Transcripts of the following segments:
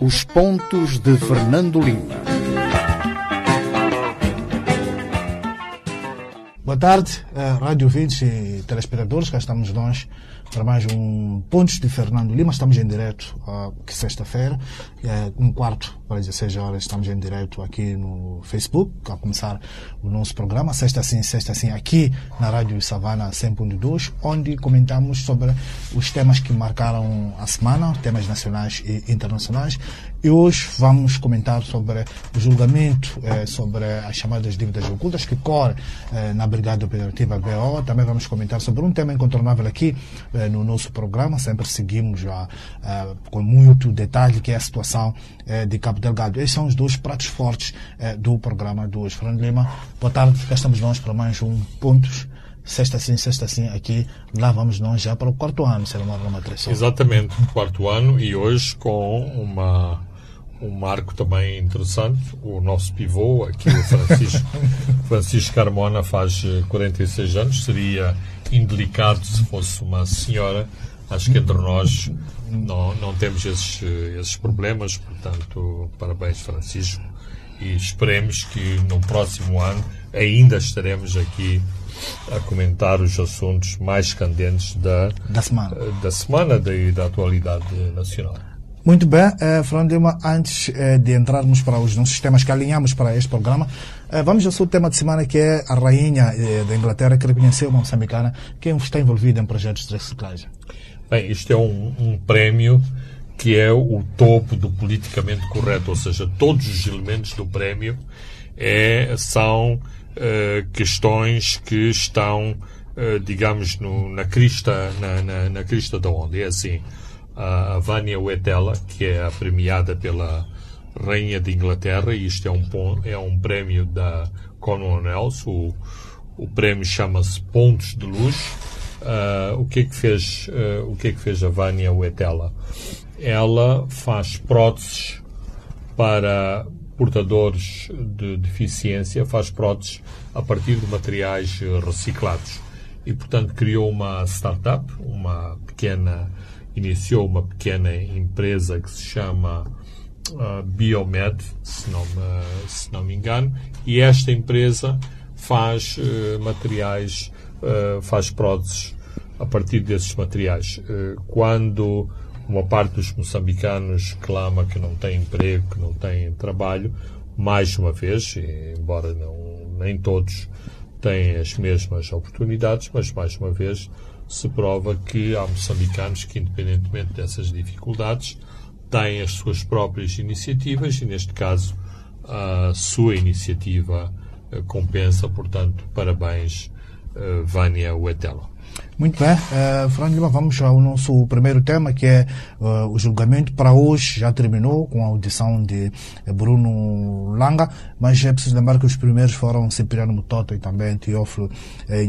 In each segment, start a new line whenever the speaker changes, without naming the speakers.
Os pontos de Fernando Lima.
Boa tarde, eh, rádio ouvintes e telespectadores, cá estamos nós para mais um Pontos de Fernando Lima. Estamos em direto, uh, que sexta-feira, uh, um quarto para 16 horas, estamos em direto aqui no Facebook, a começar o nosso programa, sexta sim, sexta sim, aqui na Rádio Savana 100.2, onde comentamos sobre os temas que marcaram a semana, temas nacionais e internacionais. E hoje vamos comentar sobre o julgamento eh, sobre as chamadas dívidas ocultas que corre eh, na Brigada Operativa BO. Também vamos comentar sobre um tema incontornável aqui eh, no nosso programa. Sempre seguimos a, a, com muito detalhe que é a situação eh, de Cabo Delgado. Esses são os dois pratos fortes eh, do programa do hoje. Fernando Lima, boa tarde. Cá estamos nós para mais um Pontos sexta sim, sexta sim, aqui, lá vamos nós já para o quarto ano, será uma matriz.
Exatamente, quarto ano e hoje com uma um marco também interessante, o nosso pivô, aqui o Francisco, Francisco Carmona faz 46 anos, seria indelicado se fosse uma senhora, acho que entre nós não, não temos esses, esses problemas, portanto, parabéns Francisco e esperemos que no próximo ano ainda estaremos aqui a comentar os assuntos mais candentes da,
da semana,
da semana e da atualidade nacional.
Muito bem, eh, Fernando Lima, antes eh, de entrarmos para os nossos temas que alinhamos para este programa, eh, vamos ao seu tema de semana que é a rainha eh, da Inglaterra que reconheceu uma moçambicana que está envolvida em projetos de reciclagem.
Bem, isto é um, um prémio que é o topo do politicamente correto, ou seja, todos os elementos do prémio é, são eh, questões que estão, eh, digamos, no, na crista na, na, na crista da onda. É assim, a Vânia Wetela, que é a premiada pela Rainha de Inglaterra, e isto é um, é um prémio da Commonwealth, o, o prémio chama-se Pontos de Luz. Uh, o que é que fez uh, o que é que fez a Vânia Wetela? Ela faz próteses para portadores de deficiência, faz próteses a partir de materiais reciclados e portanto criou uma startup, uma pequena iniciou uma pequena empresa que se chama uh, Biomed, se não, me, se não me engano, e esta empresa faz materiais, uh, faz próteses a partir desses materiais. Uh, quando uma parte dos moçambicanos clama que não tem emprego, que não tem trabalho, mais uma vez, embora não, nem todos têm as mesmas oportunidades, mas mais uma vez se prova que há moçambicanos que, independentemente dessas dificuldades, têm as suas próprias iniciativas e, neste caso, a sua iniciativa eh, compensa. Portanto, parabéns, eh, Vânia Wetela.
Muito bem, uh, Fernando Lima, vamos ao nosso primeiro tema, que é uh, o julgamento. Para hoje já terminou com a audição de Bruno Langa, mas é preciso lembrar que os primeiros foram Cipriano Mutoto e também Teófilo eh.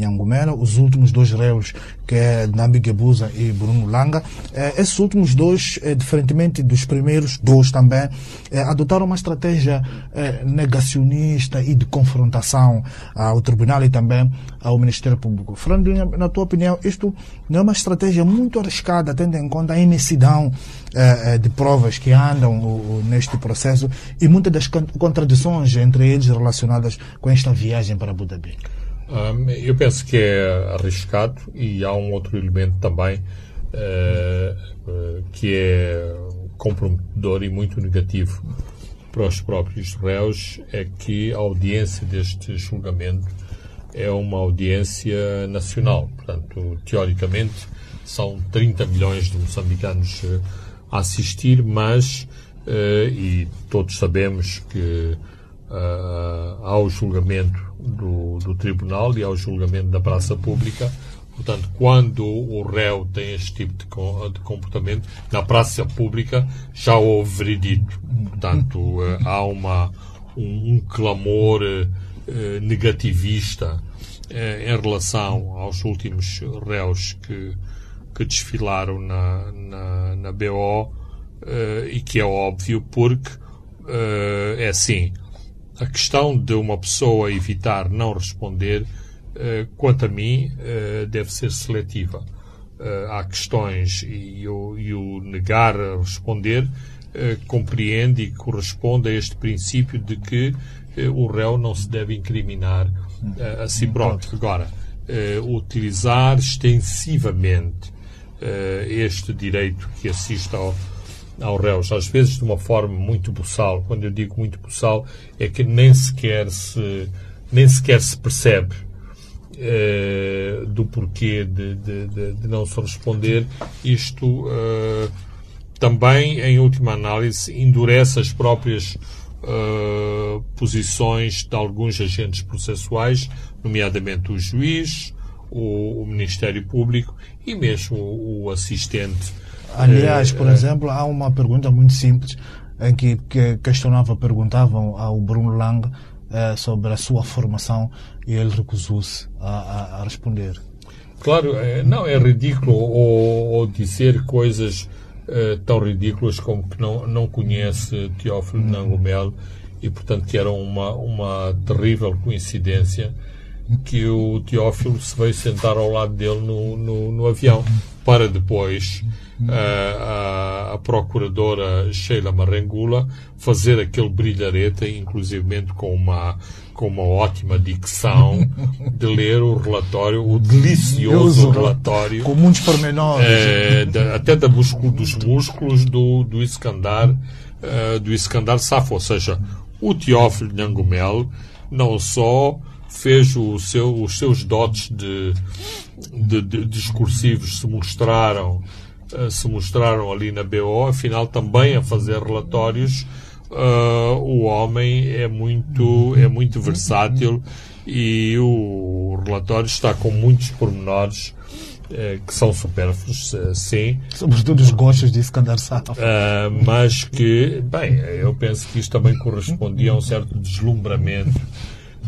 Os últimos dois réus, que é Nambi Gebuza e Bruno Langa, eh, esses últimos dois, eh, diferentemente dos primeiros dois também, eh, adotaram uma estratégia eh, negacionista e de confrontação ao tribunal e também ao Ministério Público. Fernando Lima, na tua opinião, isto não é uma estratégia muito arriscada, tendo em conta a imensidão eh, de provas que andam o, neste processo e muitas das contradições entre eles relacionadas com esta viagem para Abu Dhabi?
Eu penso que é arriscado e há um outro elemento também uh, que é comprometedor e muito negativo para os próprios réus, é que a audiência deste julgamento é uma audiência nacional. Portanto, teoricamente, são 30 milhões de moçambicanos a assistir, mas, uh, e todos sabemos que uh, ao julgamento do, do tribunal e ao julgamento da praça pública, Portanto, quando o réu tem este tipo de, comportamento, na praça pública já houve veredito. Portanto, há uma, um, um clamor negativista eh, em relação aos últimos réus que, que desfilaram na, na, na BO eh, e que é óbvio porque eh, é assim, a questão de uma pessoa evitar não responder, quanto a mim, deve ser seletiva. há questões e o negar a responder compreende e corresponde a este princípio de que o réu não se deve incriminar a si próprio. Agora, utilizar extensivamente este direito que assiste ao, ao réus, às vezes de uma forma muito buçal. Quando eu digo muito buçal, é que nem sequer se, nem sequer se percebe uh, do porquê de, de, de, de, não se responder. Isto uh, também, em última análise, endurece as próprias uh, posições de alguns agentes processuais, nomeadamente o juiz, o, o Ministério Público e mesmo o, o assistente
Aliás, por é, exemplo, há uma pergunta muito simples em que, que questionava, perguntavam ao Bruno Lang eh, sobre a sua formação e ele recusou-se a, a, a, responder.
Claro, não é ridículo ou, ou dizer coisas eh, tão ridículas como que não, não conhece Teófilo hum. Nangomel e, portanto, que era uma, uma terrível coincidência que o Teófilo se veio sentar ao lado dele no, no, no avião para depois a, a, procuradora Sheila Marangula fazer aquele brilhareta, inclusivamente com uma, com uma ótima dicção, de ler o relatório, o delicioso relatório.
Com muitos pormenores.
É, da, até da músculo, dos músculos do, do Iskandar, uh, do Iskandar Safo. Ou seja, o Teófilo Nhangumel não só fez o seu, os seus dotes de, de, de discursivos se mostraram eh, se mostraram ali na BO, afinal também a fazer relatórios, uh, o homem é muito, é muito versátil e o relatório está com muitos pormenores uh, que são supérfluos, uh, sim.
Sobretudo os gostos de Iskandar Saf.
mas que, bem, eu penso que isto também correspondia a um certo deslumbramento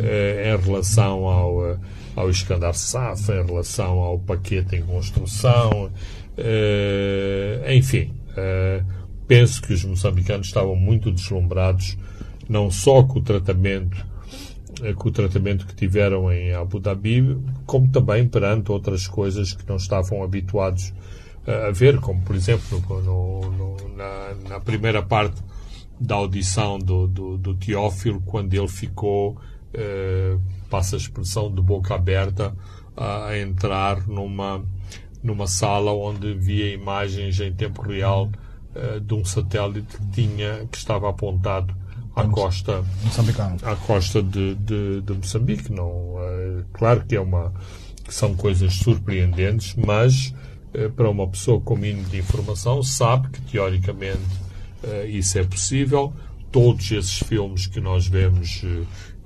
em relação ao, ao Iskandar Saf, em relação ao paquete em construção, Uh, enfim, uh, penso que os moçambicanos estavam muito deslumbrados, não só com o tratamento uh, com o tratamento que tiveram em Abu Dhabi, como também perante outras coisas que não estavam habituados a ver, como por exemplo no, no, na, na, primeira parte da audição do, do, do Teófilo, quando ele ficou, passa a expressão, de boca aberta a, entrar numa numa sala onde via imagens em tempo real uh, de um satélite que tinha que estava apontado à costa à costa de, de, de Moçambique. Não uh, claro que é uma que são coisas surpreendentes mas uh, para uma pessoa com mínimo de informação sabe que teoricamente isso é possível. Todos esses filmes que nós vemos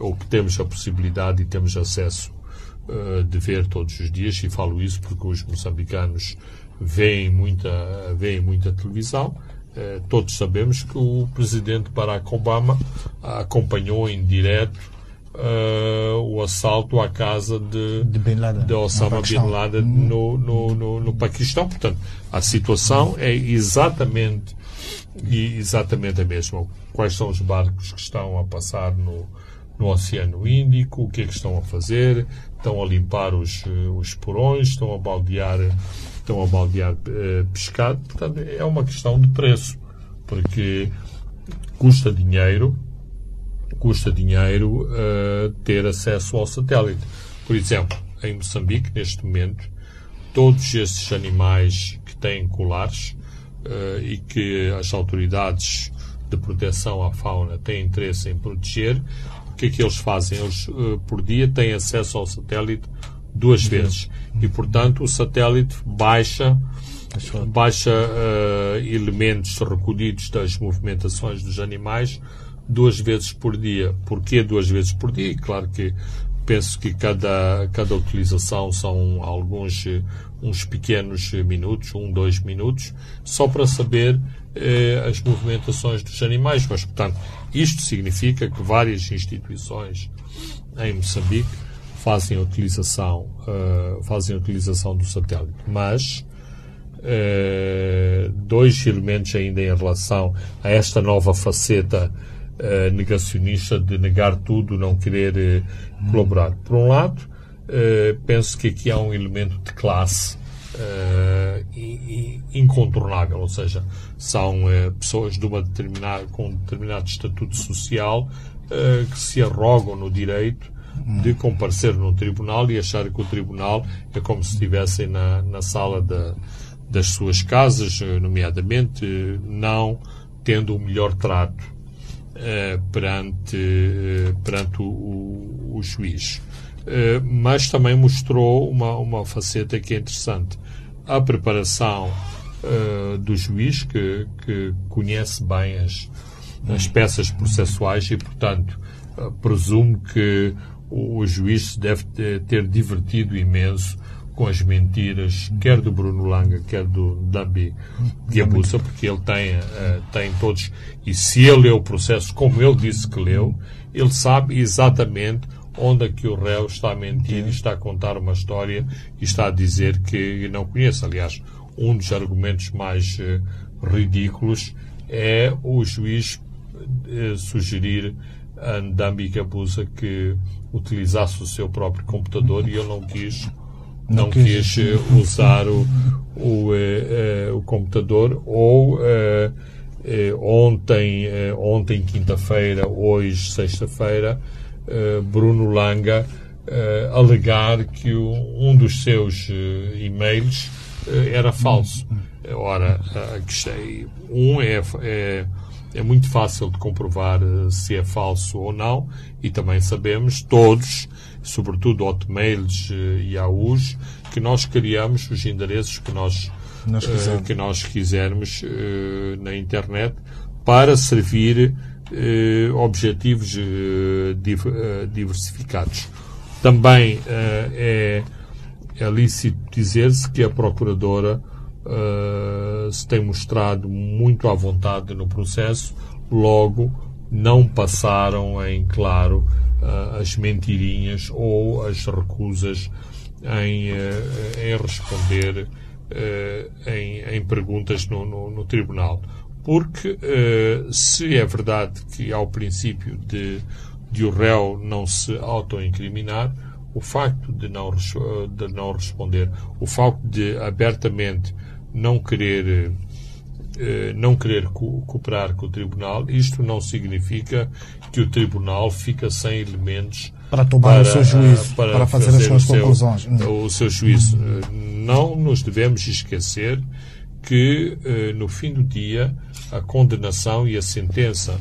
ou que temos a possibilidade e temos acesso eh, de ver todos os dias, e falo isso porque os moçambicanos veem muita, veem muita televisão. Uh, todos sabemos que o presidente Barack Obama acompanhou em direto uh, o assalto à casa de,
de, Bin Laden,
de Osama Bin Laden no, no, no, no, Paquistão. Portanto, a situação é exatamente, exatamente a mesma. Quais são os barcos que estão a passar no, no Oceano Índico, o que é que estão a fazer, estão a limpar os, eh, os porões, estão a baldear, estão a baldear uh, pescado. Portanto, é uma questão de preço, porque custa dinheiro, custa dinheiro uh, ter acesso ao satélite. Por exemplo, em Moçambique, neste momento, todos esses animais que têm colares uh, e que as autoridades de proteção à fauna têm interesse em proteger, o que é que eles fazem? Eles, uh, por dia, têm acesso ao satélite duas vezes. E, portanto, o satélite baixa, baixa uh, elementos recolhidos das movimentações dos animais duas vezes por dia. Porquê duas vezes por dia? E claro que penso que cada, cada utilização são alguns uns pequenos minutos, um, dois minutos, só para saber eh, as movimentações dos animais. Mas, portanto, isto significa que várias instituições em Moçambique fazem a utilização, uh, fazem a utilização do satélite. Mas uh, dois elementos ainda em relação a esta nova faceta uh, negacionista de negar tudo, não querer colaborar. Por um lado, penso que aqui há um elemento de classe incontornável, ou seja, são pessoas de uma determinada, com um determinado estatuto social que se arrogam no direito de comparecer no tribunal e achar que o tribunal é como se estivessem na, na sala da, das suas casas, nomeadamente, não tendo o melhor trato eh, perante, eh, perante o, o, o juiz. Eh, mas também mostrou uma, uma faceta que é interessante. A preparação do juiz, que, que conhece bem as, as peças processuais e, portanto, presumo que o, o juiz deve ter divertido imenso com as mentiras, quer do Bruno Langa, quer do Dambi Diabusa, porque ele tem, uh, tem todos. E se ele leu o processo como ele disse que leu, ele sabe exatamente onde é que o réu está a mentir, está a contar uma história e está a dizer que não conhece. Aliás, um dos argumentos mais uh, ridículos é o juiz uh, sugerir a Ndambi Gabusa que utilizasse o seu próprio computador e ele não quis não, quis eh, usar o, o, o computador ou ontem, ontem quinta-feira, hoje sexta-feira, Bruno Langa alegar que um dos seus e-mails era falso. Ora, a questão, um é, é, é muito fácil de comprovar se é falso ou não e também sabemos todos sobretudo hotmails eh, e AUs, que nós criamos os endereços que nós, nós que nós quisermos na internet para servir uh, objetivos div diversificados. Também é, é lícito dizer-se que a Procuradora se tem mostrado muito à vontade no processo, logo não passaram em claro uh, as mentirinhas ou as recusas em, em responder em, em, perguntas no, no, no tribunal. Porque se é verdade que ao princípio de, de o réu não se autoincriminar, o facto de não, de não responder, o facto de abertamente não querer eh, não querer co cooperar com o Tribunal, isto não significa que o Tribunal fica sem elementos
para tomar para, o seu juízo, para, para fazer, fazer, as suas conclusões.
O seu juízo. Eh, não nos devemos esquecer que, eh, no fim do dia, a condenação e a sentença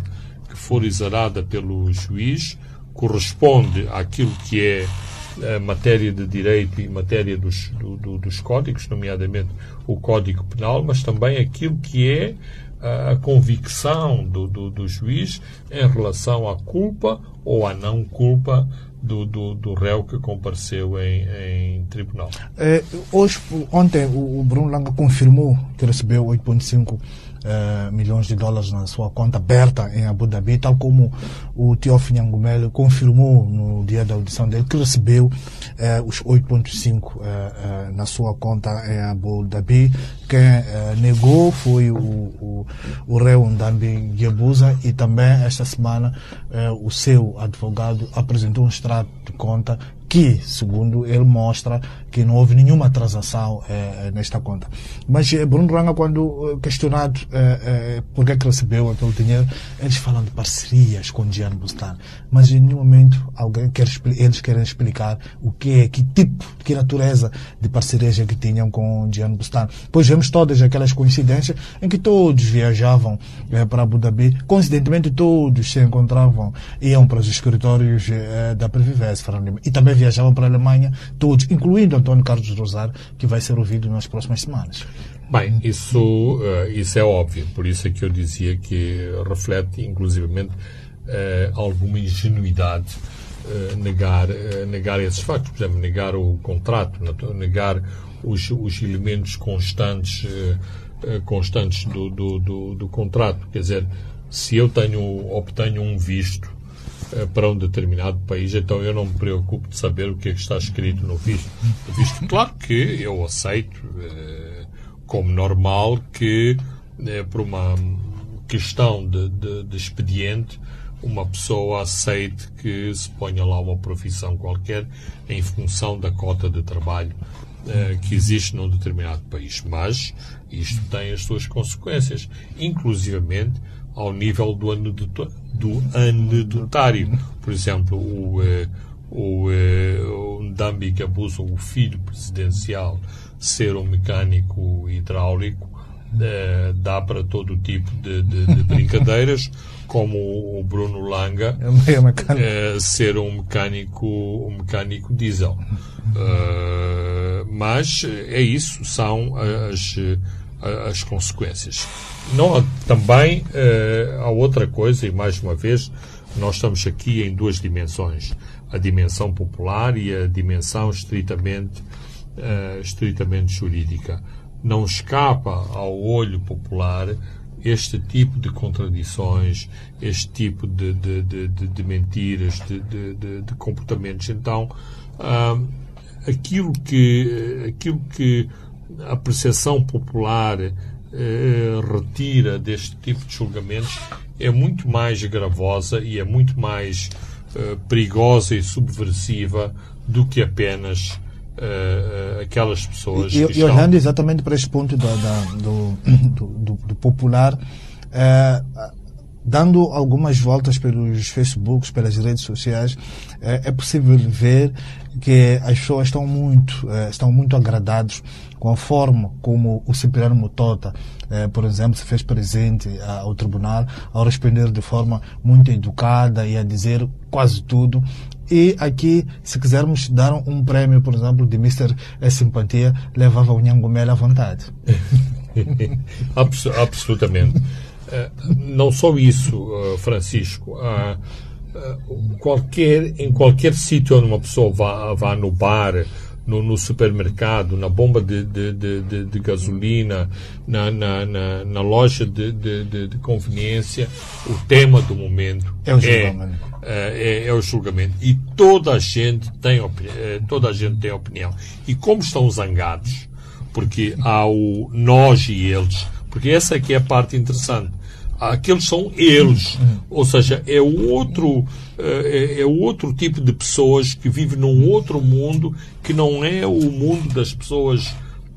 que for exarada pelo juiz corresponde àquilo que é a matéria de direito e matéria dos, do, do, dos códigos, nomeadamente o Código Penal, mas também aquilo que é a, a convicção do, do, do, juiz em relação à culpa ou à não culpa do, do, do réu que compareceu em, em tribunal.
É, hoje, ontem, o Bruno Langa confirmou que recebeu 8,5 uh, milhões de dólares na sua conta aberta em Abu Dhabi, tal como o Teófilo Nhangumele confirmou no dia da audição dele que recebeu uh, os 8.5 uh, na sua conta em Abu Dhabi. Quem negou foi o, o, o réu Ndambi Guebuza e também esta semana o seu advogado apresentou um extrato de conta que, segundo ele mostra, que não houve nenhuma transação eh, nesta conta. Mas eh, Bruno Ranga, quando questionado eh, por que, recebeu aquele dinheiro, eles falam de parcerias com Diane Bustan. Mas em nenhum momento alguém quer, eles querem explicar o que é, que tipo, que natureza de parcerias é que tinham com Diane Bustan. Pois vemos todas aquelas coincidências em que todos viajavam para Abu Dhabi, coincidentemente todos se encontravam, iam para os escritórios da Previvência, e também viajavam para a Alemanha, todos, incluindo António Carlos Rosário, que vai ser ouvido nas próximas semanas.
Bem, isso, uh, isso é óbvio, por isso é que eu dizia que reflete, inclusivamente, uh, alguma ingenuidade uh, negar, negar esses factos, por exemplo, negar o contrato, negar os, os elementos constantes, constantes do, do, do, do contrato. Quer dizer, se eu tenho, obtenho um visto eh, para um determinado país, então eu não me preocupo de saber o que é que está escrito no visto. Visto, claro que eu aceito eh, como normal que, eh, por uma questão de, de, de, expediente, uma pessoa aceite que se ponha lá uma profissão qualquer em função da cota de trabalho que existe num determinado país. Mas isto tem as suas consequências, inclusivamente ao nível do, do anedotário. Por exemplo, o, uh, o, uh, o Ndambi Kabuso, o filho presidencial, ser um mecânico hidráulico, uh, dá para todo tipo de, de, de brincadeiras, como o Bruno Langa
é
uh, ser um mecânico, um mecânico diesel. Uh, mas é isso, são as, as consequências. Não, também uh, há outra coisa, e mais uma vez, nós estamos aqui em duas dimensões: a dimensão popular e a dimensão estritamente uh, estritamente jurídica. Não escapa ao olho popular este tipo de contradições, este tipo de, de, de, de mentiras, de, comportamentos. Então, uh, aquilo, que, aquilo que a percepção popular uh, retira deste tipo de julgamentos é muito mais gravosa e é muito mais uh, perigosa e subversiva do que apenas uh, aquelas pessoas.
E, e
estão...
olhando exatamente para este ponto da, da, do, do, do, do, popular, uh, dando algumas voltas pelos Facebooks, pelas redes sociais, é possível ver que as pessoas estão muito, estão muito agradados com a forma como o Cipriano Motota, por exemplo, se fez presente ao tribunal ao responder de forma muito educada e a dizer quase tudo e aqui, se quisermos dar um prêmio, por exemplo, de Mr. Simpatia, levava o Nhangomela à vontade.
Absolutamente. Eh, não só isso, eh, Francisco. Eh, qualquer, em qualquer sítio onde uma pessoa vá, vá no bar, no, no, supermercado, na bomba de, de, de, de gasolina, na, na, na, na loja de, conveniência, o tema do momento
é o julgamento.
É, é, é o julgamento. E toda a gente tem eh, toda a gente tem opinião. E como estão zangados, porque há o nós e eles, porque essa aqui é a parte interessante aqueles são eles. Ou seja, é outro, eh, é, é outro tipo de pessoas que vivem num outro mundo que não é o mundo das pessoas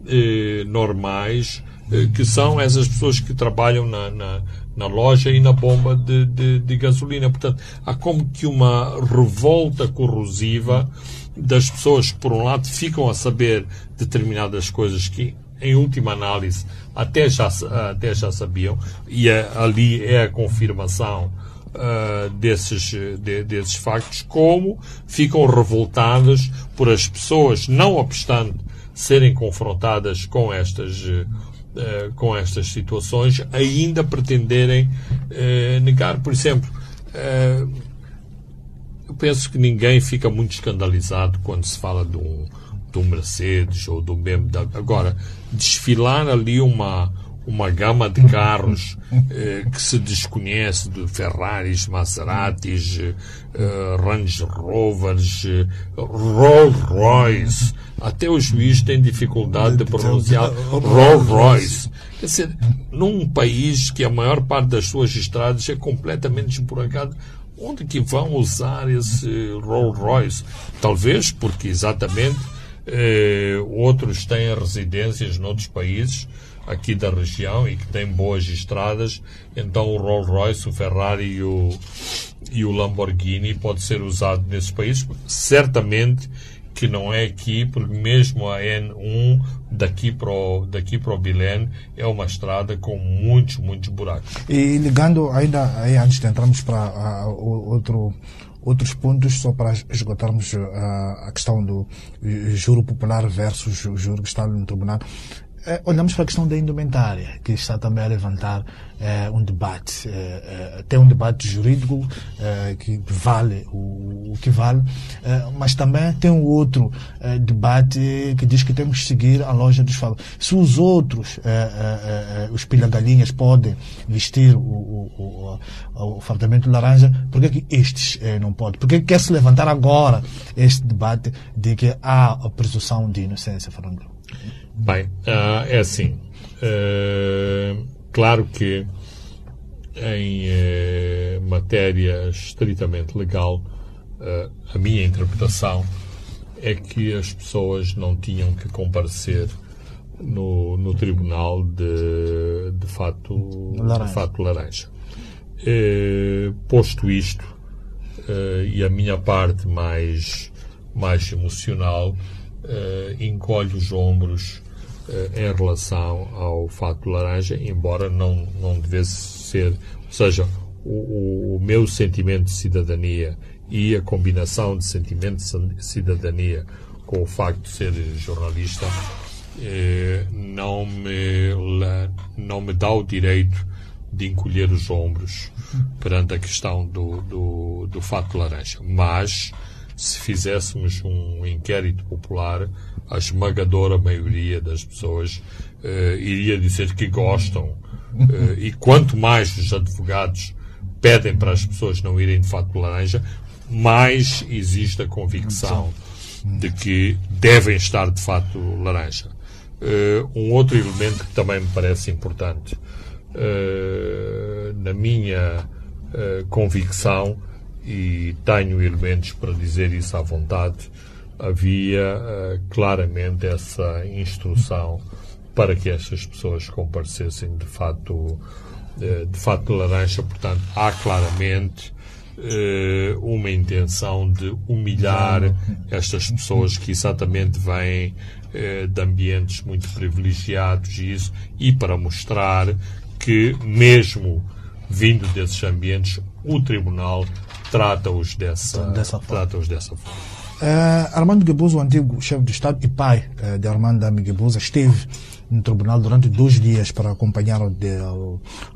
eh, normais, eh, que são essas pessoas que trabalham na, na, na loja e na bomba de, de, de, gasolina. Portanto, há como que uma revolta corrosiva das pessoas que, por um lado, ficam a saber determinadas coisas que em última análise, até já, até já sabiam, e é, ali é a confirmação uh, desses, de, desses factos, como ficam revoltadas por as pessoas, não obstante serem confrontadas com estas, uh, com estas situações, ainda pretenderem uh, negar. Por exemplo, eu penso que ninguém fica muito escandalizado quando se fala de um do Mercedes ou do BMW. Agora, desfilar ali uma, uma gama de carros eh, que se desconhece de Ferraris, Maseratis, eh, Range Rovers, eh, Rolls Royce. Até o juiz tem dificuldade de pronunciar Rolls Royce. Quer dizer, num país que a maior parte das suas estradas é completamente esburacado, onde que vão usar esse Rolls Royce? Talvez porque exatamente eh, outros têm residências noutros países aqui da região e que têm boas estradas, então o Rolls Royce, o Ferrari e o, e o Lamborghini pode ser usado nesses países. Certamente que não é aqui, porque mesmo a N1 daqui para o, daqui para o Bilene é uma estrada com muitos, muitos buracos.
E ligando ainda, antes de entrarmos para outro outros pontos só para esgotarmos uh, a questão do juro popular versus o juro que está no tribunal. É, olhamos para a questão da indumentária, que está também a levantar é, um debate. É, tem um debate jurídico que vale o, o que vale, mas também tem um outro debate que diz que temos que seguir a loja dos fatos. Se os outros, os pilha-galinhas, podem vestir o, o, o, o fardamento laranja, por que, que estes não podem? Por que quer se levantar agora este debate de que há a presunção de inocência, Fernando?
Bem, uh, é assim. Uh, claro que em uh, matéria estritamente legal, a minha interpretação é que as pessoas não tinham que comparecer no, no tribunal de, de, fato, laranja. De fato laranja. Eh, posto isto, eh, e a minha parte mais, mais emocional, eh, encolhe os ombros em relação ao fato laranja, embora não, não devesse ser, ou seja, o, o meu sentimento de cidadania e a combinação de sentimento de cidadania com o facto de ser jornalista eh, não, me, não me dá o direito de encolher os ombros perante a questão do, do, do fato laranja. Mas, se fizéssemos um inquérito popular, a esmagadora maioria das pessoas eh, iria dizer que gostam. Eh, e quanto mais os advogados pedem para as pessoas não irem de fato laranja, mais existe a convicção de que devem estar de fato laranja. Uh, um outro elemento que também me parece importante, uh, na minha uh, convicção, e tenho elementos para dizer isso à vontade, havia claramente essa instrução para que estas pessoas comparecessem de fato de fato laranja, portanto há claramente uh, uma intenção de humilhar estas pessoas que exatamente vêm de ambientes muito privilegiados e isso, e para mostrar que, mesmo vindo desses ambientes, o Tribunal trata-os dessa, dessa forma. Trata dessa forma.
Uh, Armando Guebuza, o antigo chefe de Estado e pai uh, de Armando Guebuza, esteve no tribunal durante dois dias para acompanhar a,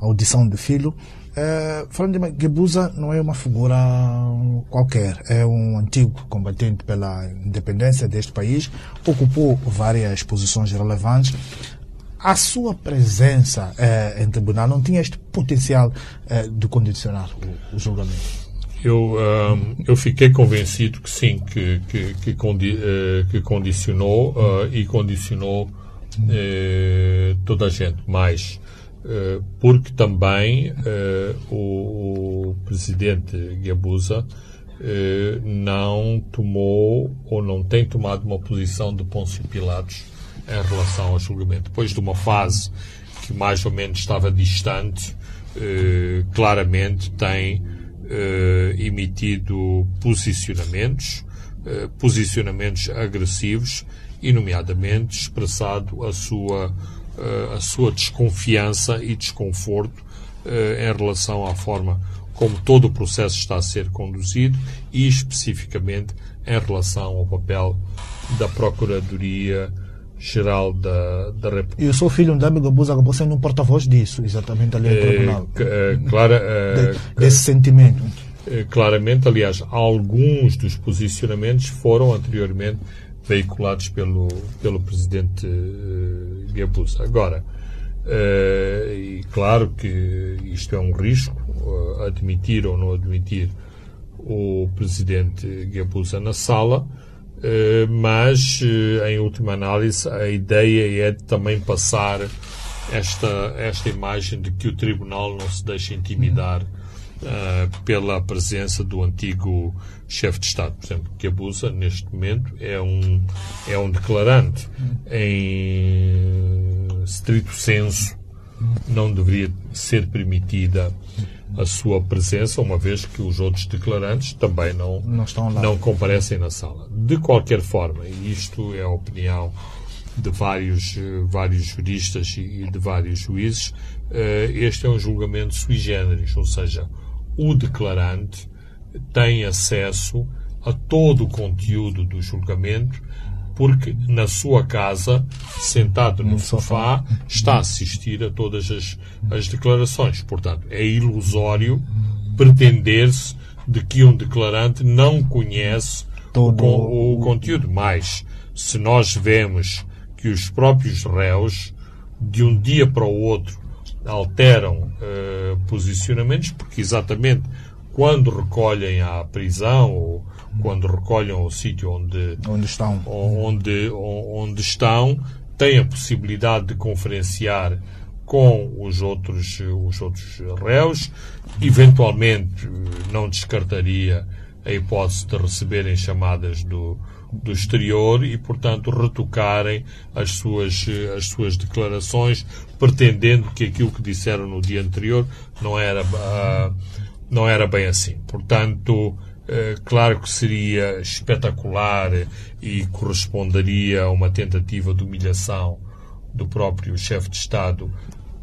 audição do filho. Uh, falando de Guebuza, não é uma figura qualquer, é um antigo combatente pela independência deste país, ocupou várias posições relevantes. A sua presença em tribunal não tinha este potencial de condicionar o, o julgamento?
Eu, eu fiquei convencido que sim, que, que, que, condi, que condicionou e condicionou toda a gente, mas porque também uh, o, o, presidente Gabusa uh, não tomou ou não tem tomado uma posição de Pôncio Pilatos em relação ao julgamento. Depois de uma fase que mais ou menos estava distante, claramente tem emitido posicionamentos, posicionamentos agressivos e, nomeadamente, expressado a sua uh, a sua desconfiança e desconforto em relação à forma como todo o processo está a ser conduzido e especificamente em relação ao papel da Procuradoria Geral da, da República.
Eu sou filho de amigo Buza, acabou sendo um porta-voz disso, exatamente ali no eh, tribunal.
Clara,
de, desse sentimento.
Claramente, aliás, alguns dos posicionamentos foram anteriormente veiculados pelo, pelo presidente uh, Guebuza. Agora, uh, e claro que isto é um risco, uh, admitir ou não admitir o presidente Guebuza na sala, mas, em última análise, a ideia é de também passar esta, esta imagem de que o tribunal não se deixa intimidar uh, pela presença do antigo chefe de Estado, por exemplo, que abusa neste momento é um, é um declarante em estrito senso não deveria ser permitida a sua presença, uma vez que os outros declarantes também não, não, não comparecem na sala. De qualquer forma, e isto é a opinião de vários, vários juristas e de vários juízes, eh, este é um julgamento sui generis, ou seja, o declarante tem acesso a todo o conteúdo do julgamento, porque na sua casa, sentado no sofá, está a assistir a todas as, as declarações. Portanto, é ilusório pretender-se de que um declarante não conhece todo o, o conteúdo. Mas, se nós vemos que os próprios réus, de um dia para o outro, alteram uh, posicionamentos, porque exatamente quando recolhem à prisão ou quando recolhem ao sítio onde,
onde estão,
onde, onde estão, têm a possibilidade de conferenciar com os outros, os outros réus. Eventualmente, não descartaria a hipótese de receberem chamadas do, do exterior e, portanto, retocarem as suas, as suas declarações, pretendendo que aquilo que disseram no dia anterior não era, uh, não era bem assim. Portanto, claro que seria espetacular e corresponderia a uma tentativa de humilhação do próprio chefe de Estado,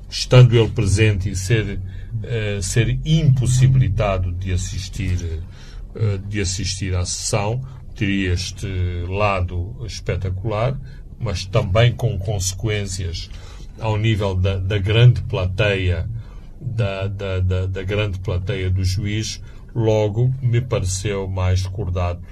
estando ele presente e ser, uh, ser impossibilitado de assistir, de assistir à sessão. Teria este lado espetacular, mas também com consequências ao nível da, da grande plateia da, da, da, da, grande plateia do juiz, logo me pareceu mais recordado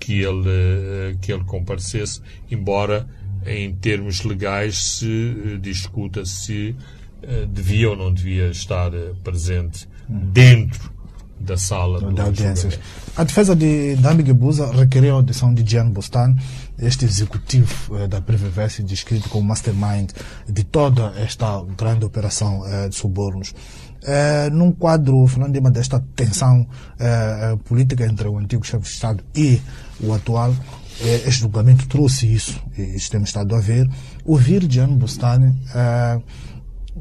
que ele, que ele comparecesse, embora em termos legais se discuta se uh, devia ou não devia estar presente dentro da sala
de audiências. A defesa de Dami Gebuza requeriu a audição de Gian Bostan, este executivo eh, da Previvência, descrito como mastermind de toda esta grande operação eh, de subornos. Eh, num quadro, Fernando desta tensão eh, política entre o antigo chefe de Estado e o atual, este julgamento trouxe isso, e isso temos estado a ver. Ouvir Gian Bostani eh,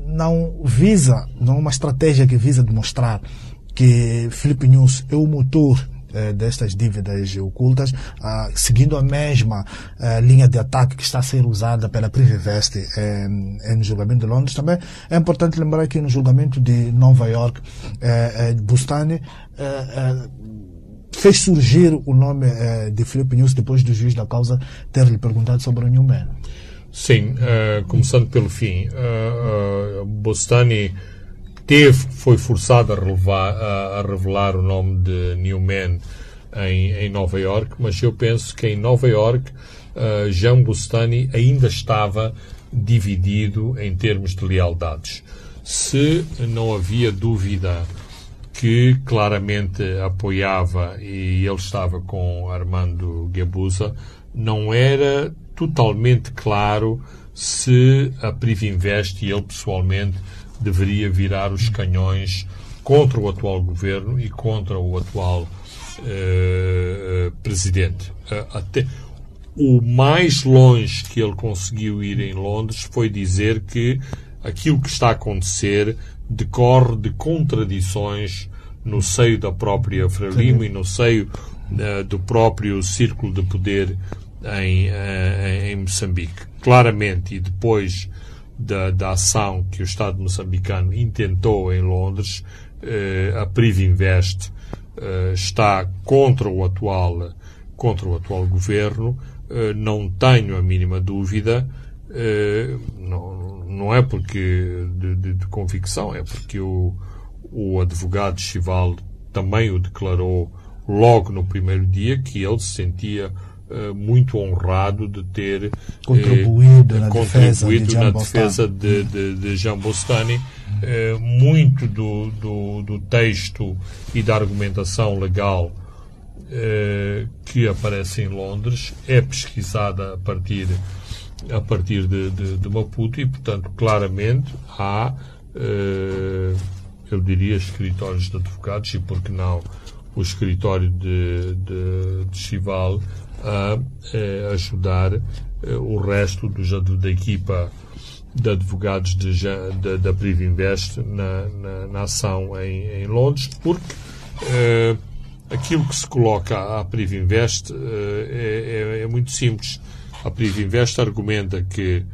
não visa, não é uma estratégia que visa demonstrar que Felipe News é o motor eh, destas dívidas ocultas, seguindo a mesma eh, linha de ataque que está a ser usada pela Privivest eh, no julgamento de Londres. Também é importante lembrar que no julgamento de Nova York, Bustani fez surgir o nome de Felipe News depois do juiz da causa ter lhe perguntado sobre o Newman.
Sim, começando pelo fim, Bustani teve, foi forçado a, relevar, a, a revelar o nome de Newman em, em, Nova York, mas eu penso que em Nova York uh, Jean Bustani ainda estava dividido em termos de lealdades. Se não havia dúvida que claramente apoiava e ele estava com Armando Guebuza, não era totalmente claro se a Privinvest e ele pessoalmente deveria virar os canhões contra o atual governo e contra o atual uh, presidente. Uh, até o mais longe que ele conseguiu ir em Londres foi dizer que aquilo que está a acontecer decorre de contradições no seio da própria Frelimo e no seio uh, do próprio círculo de poder em, em Moçambique. Claramente, e depois da, da ação que o Estado moçambicano intentou em Londres, eh, a Privinvest eh, está contra o atual contra o atual governo. Eh, não tenho a mínima dúvida. Não, não é porque de, de, de, convicção, é porque o, o advogado Chival também o declarou logo no primeiro dia que ele se sentia muito honrado de ter
contribuído eh, na contribuído
defesa, de, na defesa de, de, de Jean Bostani. Eh, muito do, do, do, texto e da argumentação legal que aparece em Londres é pesquisada a partir, a partir de, de Maputo e, portanto, claramente há, eu diria, escritórios de advogados e, por que não, o escritório de, de, de Chival a, a ajudar eh, o resto dos, da equipa de advogados de, de, da Privinvest na, na, na ação em, em, Londres, porque eh, aquilo que se coloca à Privinvest eh, é, é, é, muito simples. A Privinvest argumenta que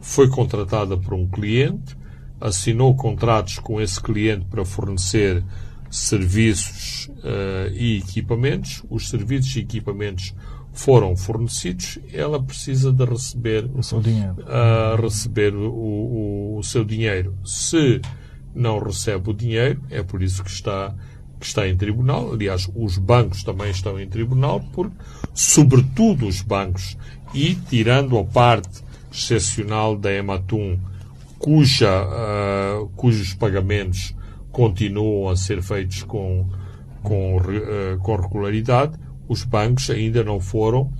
foi contratada por um cliente, assinou contratos com esse cliente para fornecer serviços uh, e equipamentos. Os serviços e equipamentos foram fornecidos, ela precisa de receber
o seu dinheiro.
Uh, receber o, o, o, seu dinheiro. Se não recebe o dinheiro, é por isso que está, que está em tribunal. Aliás, os bancos também estão em tribunal, porque, sobretudo os bancos, e tirando a parte excepcional da Ematum, cuja, uh, cujos pagamentos continuam a ser feitos com, com, uh, com regularidade, os bancos ainda não foram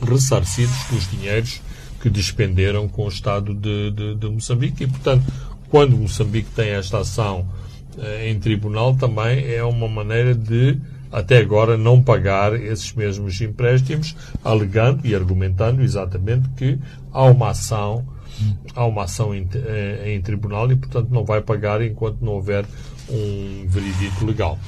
ressarcidos dos dinheiros que despenderam com o Estado de, de, de Moçambique e, portanto, quando Moçambique tem esta ação eh, em tribunal, também é uma maneira de até agora não pagar esses mesmos empréstimos, alegando e argumentando exatamente que há uma ação há uma ação em, em, tribunal e, portanto, não vai pagar enquanto não houver um veredito legal.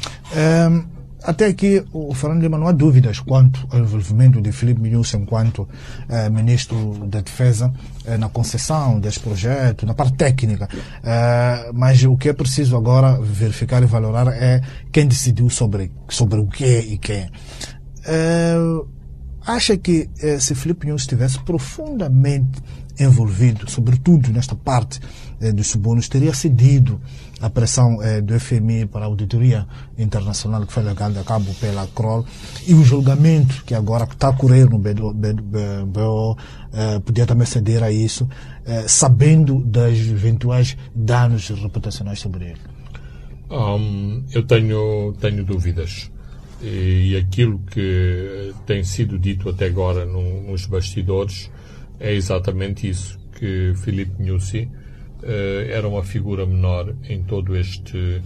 Um, até aqui, o Fernando Lima, não há dúvidas quanto ao envolvimento de Filipe Minus enquanto eh, ministro da Defesa eh, na concessão deste projeto, na parte técnica. Eh, mas o que é preciso agora verificar e valorar é quem decidiu sobre, sobre o que e quem. acha que se Filipe Minus estivesse profundamente envolvido, sobretudo nesta parte dos subornos, teria cedido a pressão eh, do FMI para a auditoria internacional que foi levada a cabo pela CROL e o julgamento que agora está a correr no BO, eh, podia também ceder a isso, eh, sabendo das eventuais danos reputacionais sobre ele.
Um, eu tenho, tenho dúvidas. E, aquilo que tem sido dito até agora no, nos bastidores é exatamente isso, que Filipe Nussi era uma figura menor em todo este,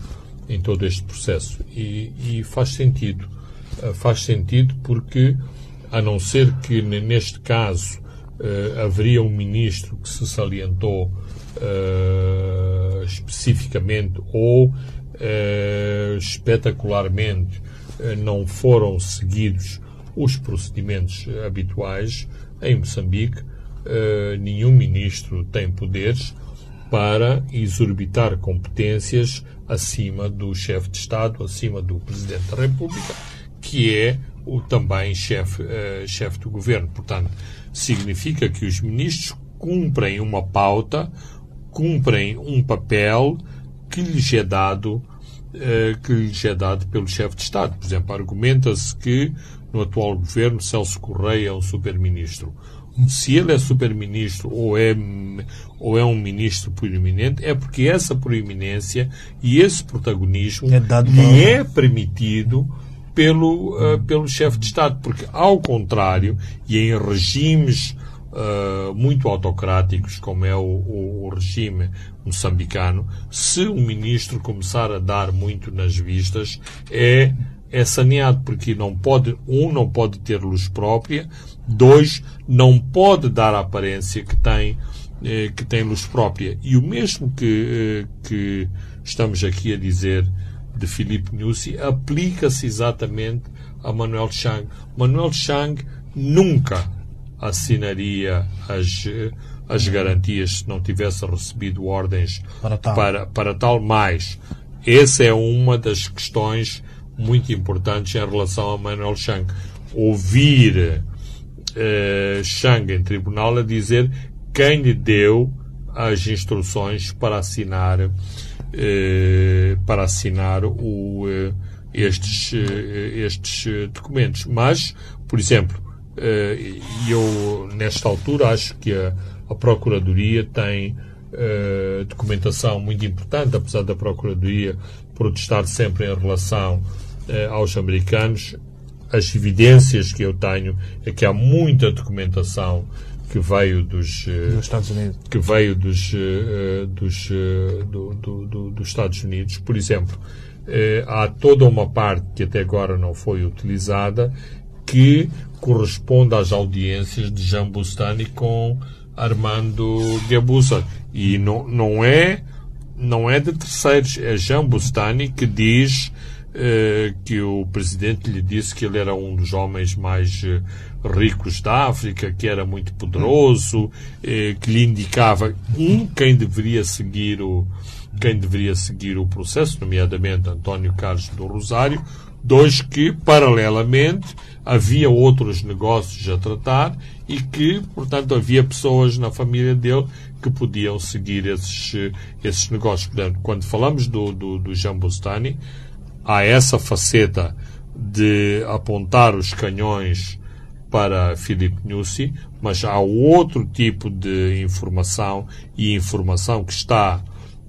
em todo este processo. E, e faz sentido. Uh, faz sentido porque, a não ser que neste caso uh, haveria um ministro que se salientou especificamente ou espetacularmente não foram seguidos os procedimentos habituais, em Moçambique, nenhum ministro tem poderes para exorbitar competências acima do chefe de Estado, acima do Presidente da República, que é o também chefe, uh, chefe do governo. Portanto, significa que os ministros cumprem uma pauta, cumprem um papel que lhes é dado, uh, que lhes é dado pelo chefe de Estado. Por exemplo, argumenta-se que no atual governo Celso Correia é um super-ministro se ele é super-ministro ou é, ou é um ministro proeminente, é porque essa proeminência e esse protagonismo é lhe é permitido pelo, uh, pelo chefe de Estado. Porque, ao contrário, e em regimes uh, muito autocráticos, como é o, o, o, regime moçambicano, se um ministro começar a dar muito nas vistas, é é saneado porque não pode um não pode ter luz própria Dois, não pode dar a aparência que tem, eh, que tem luz própria. E o mesmo que, eh, que estamos aqui a dizer de Filipe Nussi aplica-se exatamente a Manuel Chang. Manuel Chang nunca assinaria as, eh, as garantias se não tivesse recebido ordens para tal. Para, para tal, mas essa é uma das questões muito importantes em relação a Manuel Chang. Ouvir eh, Chang em tribunal a dizer quem lhe deu as instruções para assinar eh, para assinar o, eh, estes, estes documentos. Mas, por exemplo, eu nesta altura acho que a, a Procuradoria tem documentação muito importante, apesar da Procuradoria protestar sempre em relação aos americanos, as evidências que eu tenho é que há muita documentação que veio dos,
eh, dos Estados Unidos.
que veio dos uh, dos, do, do, do, dos Estados Unidos. Por exemplo há toda uma parte que até agora não foi utilizada que corresponde às audiências de Jean Bustani com Armando Gabusa e não, não é não é de terceiros é Jean Bustani que diz eh, que o presidente lhe disse que ele era um dos homens mais eh, ricos da África, que era muito poderoso, eh, que lhe indicava um quem deveria seguir o quem deveria seguir o processo, nomeadamente António Carlos do Rosário, dois que paralelamente havia outros negócios a tratar e que, portanto, havia pessoas na família dele que podiam seguir esses, esses negócios. Portanto, quando falamos do, do, do Jean Bustani, há essa faceta de apontar os canhões para Filipe Nussi, mas há outro tipo de informação e informação que está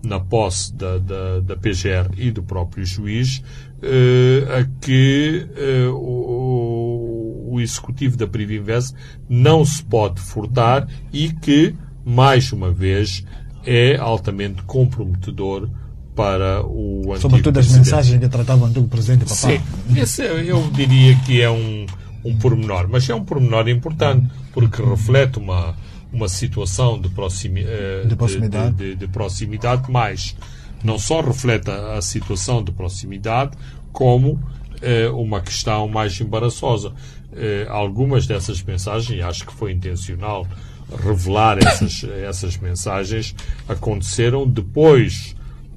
na posse da, da, da PGR e do próprio juiz, eh, a que eh, o, o, executivo da Privinvest não se pode furtar e que, mais uma vez, é altamente comprometedor para o antigo
Sobretudo as mensagens que tratava o antigo presidente Papá.
Sim, esse eu diria que é um, um pormenor, mas é um pormenor importante porque reflete uma, uma situação de, proximi, eh,
De proximidade.
de, de- de proximidade, mas não só reflete a, a situação de proximidade, como eh, uma questão mais embaraçosa. Eh, algumas dessas mensagens, e acho que foi intencional revelar essas, essas mensagens, aconteceram depois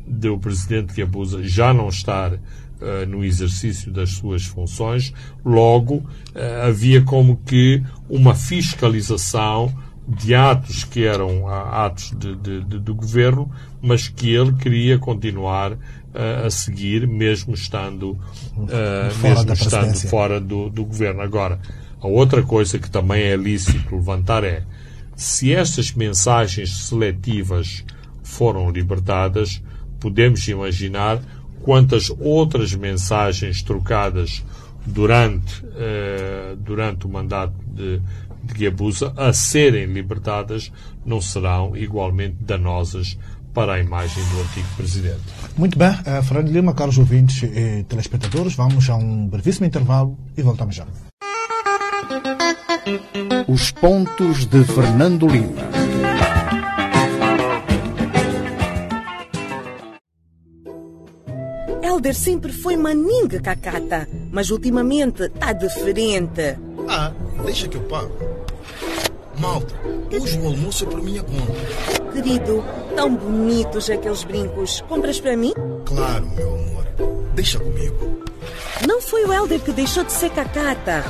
de o presidente Guebuza já não estar eh, no exercício das suas funções, logo eh, havia como que uma fiscalização de atos que eram atos de, de- de- do governo, mas que ele queria continuar eh, a seguir, mesmo estando,
Fora
mesmo estando fora do, do governo. Agora, a outra coisa que também é lícito levantar é se estas mensagens seletivas foram libertadas, podemos imaginar quantas outras mensagens trocadas durante, eh, durante o mandato de, de Guebuza a serem libertadas não serão igualmente danosas para a imagem do antigo presidente.
Muito bem, eh, Fernando Lima, caros ouvintes e telespectadores, vamos a um brevíssimo intervalo e voltamos já.
Os pontos de Fernando Lima.
Elder sempre foi maninga cacata, mas ultimamente tá diferente.
Ah, deixa que eu pago. Malta, hoje o almoço é por minha conta.
Querido, tão bonitos aqueles brincos. Compras para mim?
Claro, meu amor. Deixa comigo.
Não foi o Elder que deixou de ser cacata.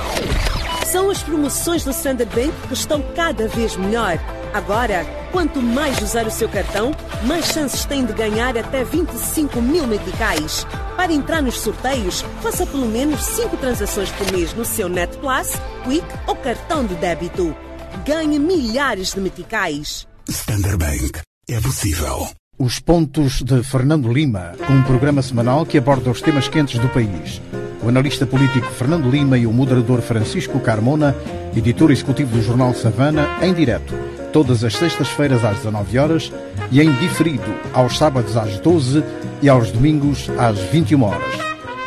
São as promoções do Standard Bank que estão cada vez melhor. Agora, quanto mais usar o seu cartão, mais chances tem de ganhar até 25 mil meticais. Para entrar nos sorteios, faça pelo menos 5 transações por mês no seu Net Plus, Quick ou cartão de débito. Ganhe milhares de meticais.
Standard Bank. É possível.
Os pontos de Fernando Lima, um programa semanal que aborda os temas quentes do país. O analista político Fernando Lima e o moderador Francisco Carmona, editor executivo do jornal Savana, em direto, todas as sextas-feiras às 19 horas e em diferido aos sábados às 12 e aos domingos às 21 horas.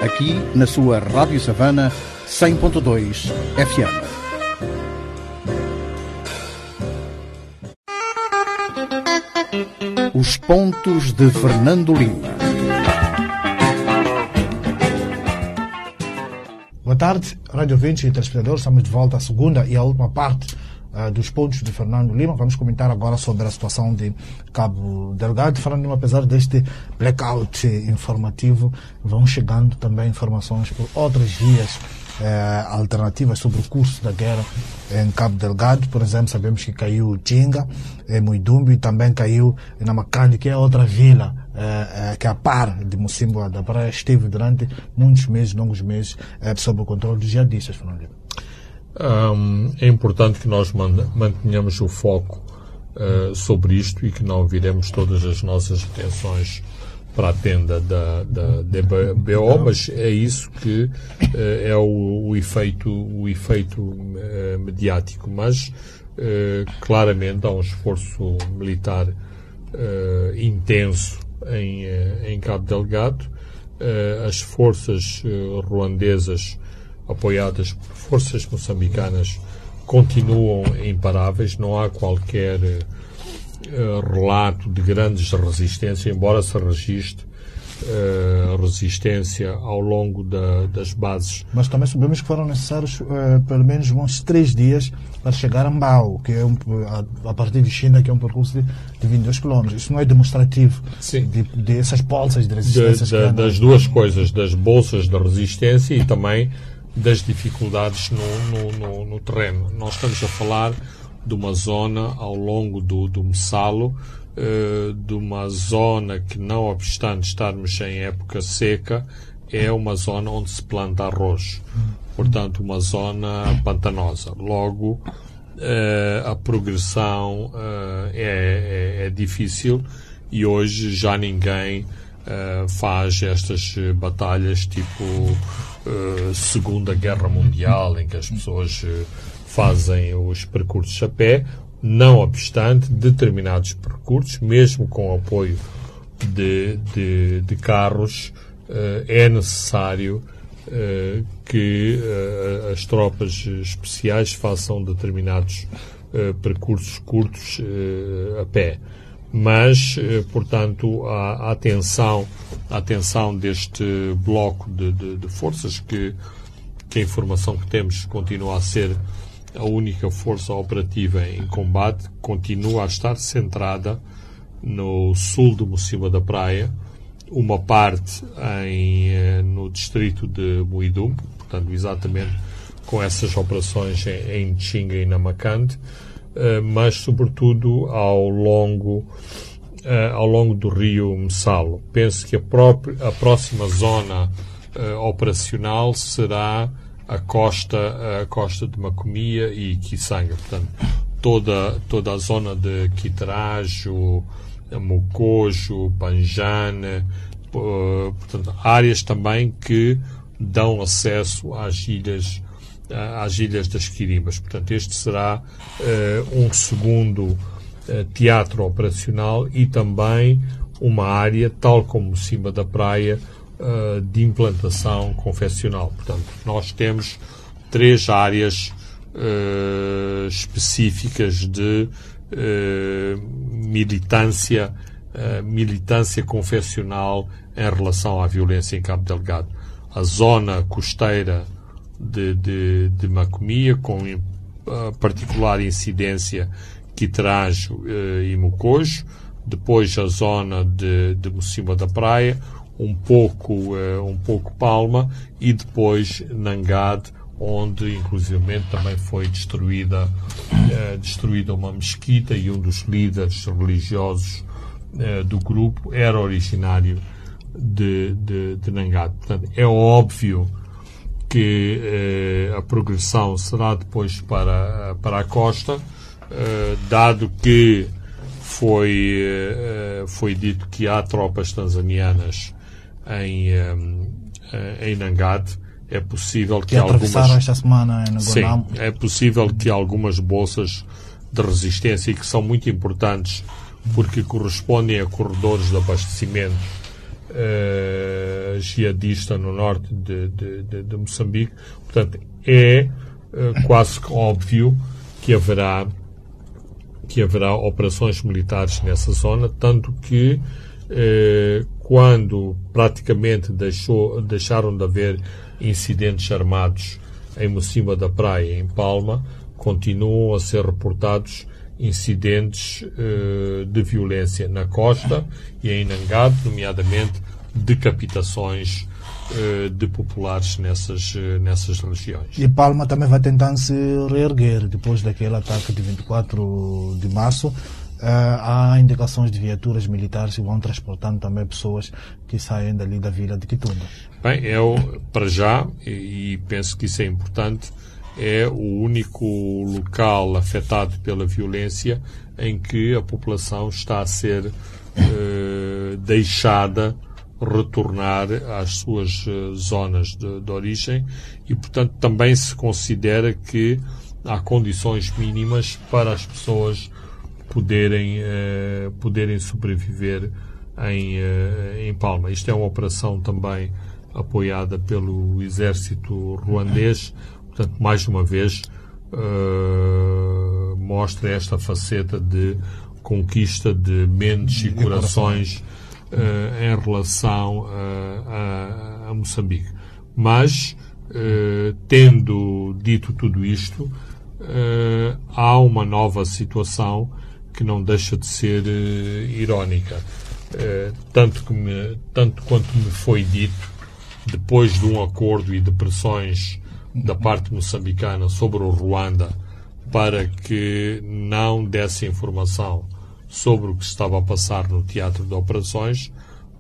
Aqui na sua Rádio Savana 100.2 FM. Os pontos de Fernando Lima.
Boa tarde, Rádio 20 e telespectadores. Estamos de volta à segunda e à última parte ah, dos pontos de Fernando Lima. Vamos comentar agora sobre a situação de Cabo Delgado. Fernando Lima, apesar deste blackout informativo, vão chegando também informações por outras vias eh, alternativas sobre o curso da guerra em Cabo Delgado. Por exemplo, sabemos que caiu Tinga, em Muidumbi, e também caiu na Macande, que é outra vila eh, eh, que é a par de Mocimboa da Praia, esteve durante muitos meses, longos meses, eh, sob o controle dos jihadistas, Fernando.
Hum, é importante que nós mantenhamos o foco uh, sobre isto e que não viremos todas as nossas atenções para a tenda da, da DBO, mas é isso que uh, é o, o efeito, o efeito uh, mediático. Mas claramente há um esforço militar intenso em, em Cabo Delgado. As forças ruandesas apoiadas por forças moçambicanas continuam imparáveis, não há qualquer eh, relato de grandes resistências, embora se registre eh, resistência ao longo da- das bases.
Mas também sabemos que foram necessários eh, pelo menos uns três dias para chegar a Mbao, que é um, a, a partir de China, que é um percurso de, de 22 km. Isso não é demonstrativo
Sim.
de, de essas bolsas de
De-
resistência.
da- das duas coisas, das bolsas de resistência e também das dificuldades no, no- no- no terreno. Nós estamos a falar de uma zona ao longo do, do Messalo, eh, de uma zona que, não obstante estarmos em época seca, é uma zona onde se planta arroz. Portanto, uma zona pantanosa. Logo, eh, a progressão eh, é, é- é difícil e hoje já ninguém faz estas batalhas tipo eh, Segunda Guerra Mundial, em que as pessoas eh, fazem os percursos a pé. Não obstante, determinados percursos, mesmo com apoio de, de, de carros, é necessário que as tropas especiais façam determinados percursos curtos a pé mas, eh, portanto, a, atenção, a atenção deste bloco de, de, de, forças que, que a informação que temos continua a ser a única força operativa em combate, continua a estar centrada no sul de Mocima da Praia, uma parte em, eh, no distrito de Muidum, portanto, exatamente com essas operações em, Xinga e Namakande, eh, mas sobretudo ao longo eh, ao longo do rio Messalo. Penso que a, própria, a próxima zona eh, operacional será a costa, a costa de Macomia e Kisanga. Portanto, toda, toda a zona de Quiterajo, Mocojo, Panjane, portanto, áreas também que dão acesso às ilhas às Ilhas das Quirimbas. Portanto, este será uh, um segundo uh, teatro operacional e também uma área, tal como cima da praia, uh, de implantação confessional. Portanto, nós temos três áreas específicas de militância, militância confessional em relação à violência em Cabo Delgado. A zona costeira de, de, de macomia, com uh, particular incidência Quitrajo uh, e Mocojo, depois a zona de, de Mocima da Praia, um pouco, uh, um pouco Palma e depois Nangade, onde inclusivamente também foi destruída, uh, destruída uma mesquita e um dos líderes religiosos do grupo era originário de, de, de Nangade. Portanto, é óbvio que eh, a progressão será depois para, para a costa, eh, dado que foi, eh, foi dito que há tropas tanzanianas em, eh, em Nangade, é possível que,
que
algumas
esta semana em
sim, é possível que algumas bolsas de resistência que são muito importantes porque correspondem a corredores de abastecimento uh, jihadista no norte de, de, de, de Moçambique. Portanto, é uh, quase óbvio que haverá que haverá operações militares nessa zona, tanto que eh, quando praticamente deixou, deixaram de haver incidentes armados em Mocima da Praia, em Palma, continuam a ser reportados incidentes uh, de violência na costa e em Nangado, nomeadamente decapitações uh, de populares nessas, uh, nessas regiões.
E Palma também vai tentando se reerguer depois daquele ataque de 24 de março. há indicações de viaturas militares que vão transportando também pessoas que saem dali da vila de Quitunda.
Bem, eu, para já, e, e penso que isso é importante, é o único local afetado pela violência em que a população está a ser eh, deixada retornar às suas eh, zonas de, de, origem e, portanto, também se considera que há condições mínimas para as pessoas poderem, eh, poderem sobreviver em, em Palma. Isto é uma operação também apoiada pelo exército ruandês Portanto, mais uma vez, uh, mostra esta faceta de conquista de mentes e corações uh, em relação uh, a, a, Moçambique. Mas, tendo dito tudo isto, há uma nova situação que não deixa de ser irónica. tanto, que me, tanto quanto me foi dito, depois de um acordo e de pressões da parte moçambicana sobre o Ruanda para que não desse informação sobre o que estava a passar no teatro de operações,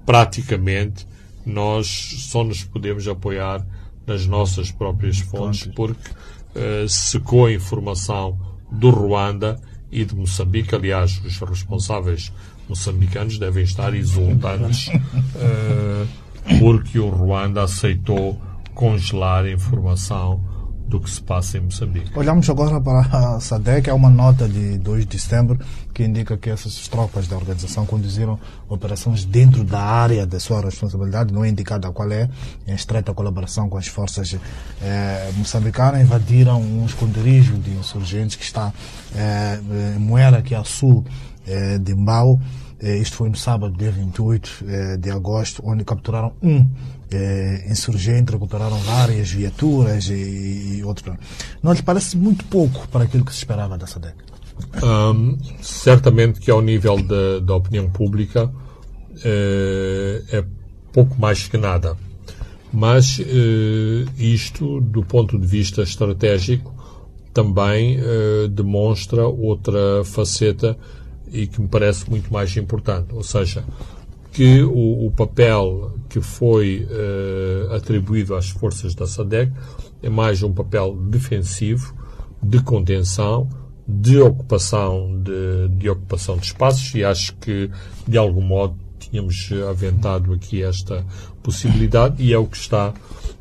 praticamente nós só nos podemos apoiar nas nossas próprias fontes porque uh, secou a informação do Ruanda e de Moçambique. Aliás, os responsáveis moçambicanos devem estar exultantes uh, porque o Ruanda aceitou congelar a informação do que se passa em Moçambique.
Olhamos agora para a SADEC, é uma nota de 2 de setembro que indica que essas tropas da organização conduziram operações dentro da área de sua responsabilidade, não é indicada qual é, em estreita colaboração com as forças eh, moçambicanas, invadiram um esconderijo de insurgentes que está eh, em Moera, que é a sul eh, de Mbao. Eh, isto foi no sábado, dia 28 eh, de agosto, onde capturaram um eh, insurgente, recuperaram várias viaturas e, e outros. Não lhe parece muito pouco para aquilo que se esperava da SADEC?
Um, certamente que ao nível da, da opinião pública eh, é pouco mais que nada. Mas isto, do ponto de vista estratégico, também demonstra outra faceta e que me parece muito mais importante. Ou seja, que o, o papel que foi atribuído às forças da SADEC é mais um papel defensivo, de contenção, de ocupação de, de ocupação de espaços e acho que de algum modo tínhamos aventado aqui esta possibilidade e é o que está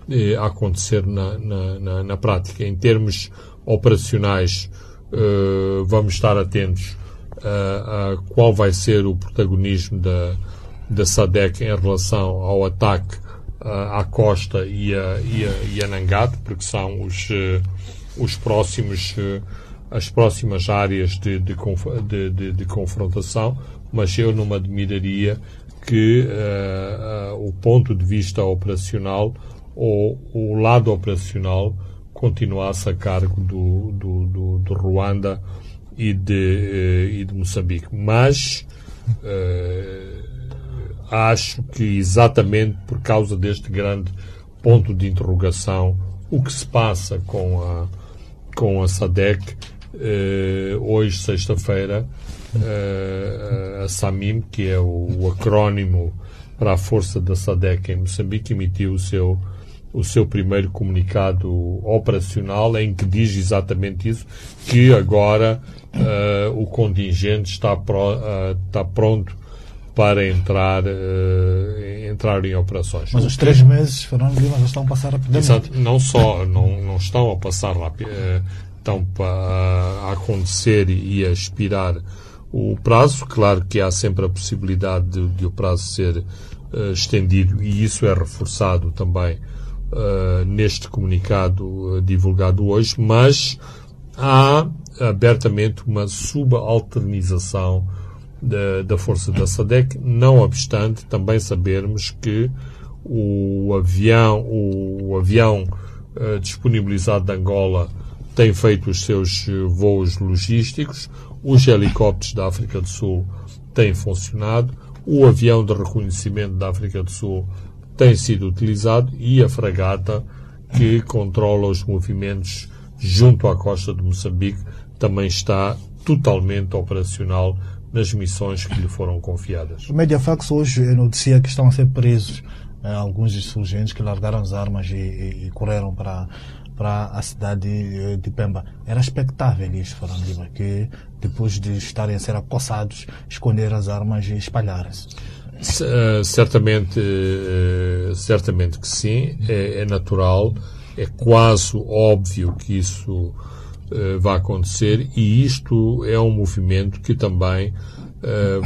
eh, a acontecer na, na, na, na, prática. Em termos operacionais, eh, vamos estar atentos a, qual vai ser o protagonismo da, da SADEC em relação ao ataque uh, à costa e a, e a, e a Nangato, porque são os, uh, os próximos uh, as próximas áreas de, de, de, de, confrontação, mas eu não me admiraria que uh, uh, o ponto de vista operacional ou o lado operacional continuasse a cargo do, do, do, do Ruanda e de, uh, e de Moçambique. Mas acho que exatamente por causa deste grande ponto de interrogação, o que se passa com a, com a SADEC Uh, hoje, sexta-feira, uh, a SAMIM, que é o, o, acrónimo para a força da SADEC em Moçambique, emitiu o seu, o seu primeiro comunicado operacional em que diz exatamente isso, que agora uh, o contingente está, pro, está pronto para entrar, entrar em operações.
Mas os três meses, Fernando Lima, já estão a passar rapidamente. Exato.
Não só, não, não estão a passar rápido estão para acontecer e a expirar o prazo. Claro que há sempre a possibilidade de, de o prazo ser uh, estendido e isso é reforçado também uh, neste comunicado uh, divulgado hoje, mas há abertamente uma subalternização da, da força da SADEC, não obstante também sabermos que o avião, o, avião disponibilizado de Angola tem feito os seus eh, voos logísticos, os helicópteros da África do Sul têm funcionado, o avião de reconhecimento da África do Sul tem sido utilizado e a fragata que controla os movimentos junto à costa de Moçambique também está totalmente operacional nas missões que lhe foram confiadas.
O Mediafax hoje noticia que estão a ser presos eh, alguns insurgentes que largaram as armas e, e, e correram para para a cidade de Pemba. Era expectável isto, Fernando Lima, que depois de estarem a ser acossados, esconder as armas e espalharem-se.
Uh, certamente, uh, certamente que sim, é, é, natural, é quase óbvio que isso uh, vai acontecer e isto é um movimento que também